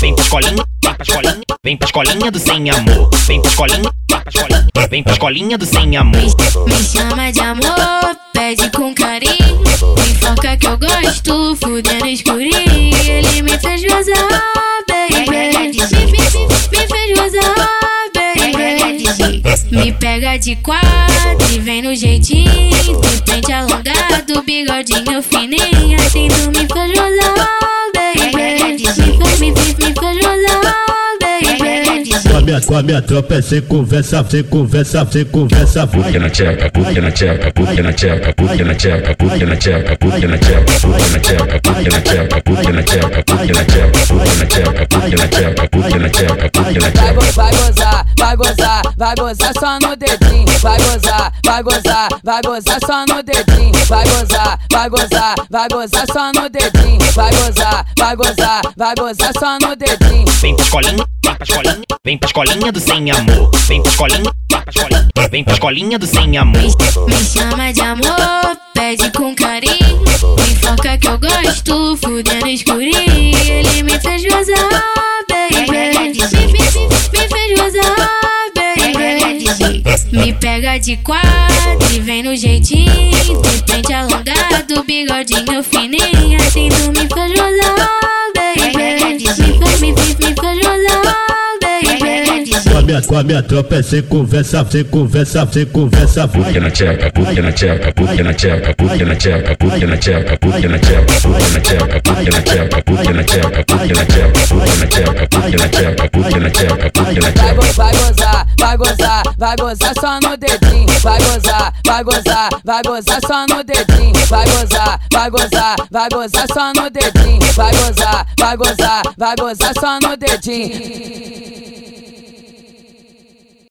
Vem pra escolinha, vem pra escolinha, vem pra escolinha do sem amor. Vem pra escolinha, vem pra escolinha, vem pra escolinha do sem amor. Me, me chama de amor, pede com carinho. Me foca que eu gosto, fudendo escurinho. Ele me fez gozar, baby. Me, me, me fez gozar. Me pega de quatro e vem no jeitinho. De pente alongado, bigodinho fininho. Minha, com a minha tropa é sem conversa, sem conversa, sem conversa. Puxa na tcheca, puxa na tcheca, puxa na tcheca, puxa na tcheca, puxa na tcheca, puxa na tcheca, puxa na tcheca, puxa na tcheca, puxa na tcheca, puxa na tcheca, puxa na tcheca, puxa na tcheca, puxa na tcheca, puxa na tcheca. vai gozar, vai gozar, vai gozar só no dedinho. Vai gozar, vai gozar, vai gozar só no dedinho. Vai gozar, vai gozar, vai gozar só no dedinho. Vai gozar, vai gozar, vai gozar só no dedinho. Vem pra escolinha, vem pra escolinha, vem pra escolinha do sem amor. Vem pra escolinha, vem pra escolinha, escolinha do sem amor. Me, me chama de amor, pede com carinho. Me foca que eu gosto, fudendo escurinho. Ele me fez gozar, baby. Me, me, fez gozar. Me pega de quatro e vem no jeitinho. De pente alongado, bigodinho fininho. Assim tu me faz gozar, minha, com a minha tropa é sem conversa, sem conversa, sem conversa. Puxa na tcheca, puxa na tcheca, puxa na tcheca, puxa na tcheca, puxa na tcheca, puxa na tcheca, puxa na tcheca, puxa na tcheca, puxa na tcheca, puxa na tcheca, puxa na tcheca, puxa na tcheca, puxa na tcheca, puxa na tcheca. vai gozar, vai gozar, vai gozar só no dedinho. Vai gozar, vai gozar, vai gozar só no dedinho. Vai gozar, vai gozar, vai gozar só no dedinho. Vai gozar, vai gozar, vai gozar só no dedinho.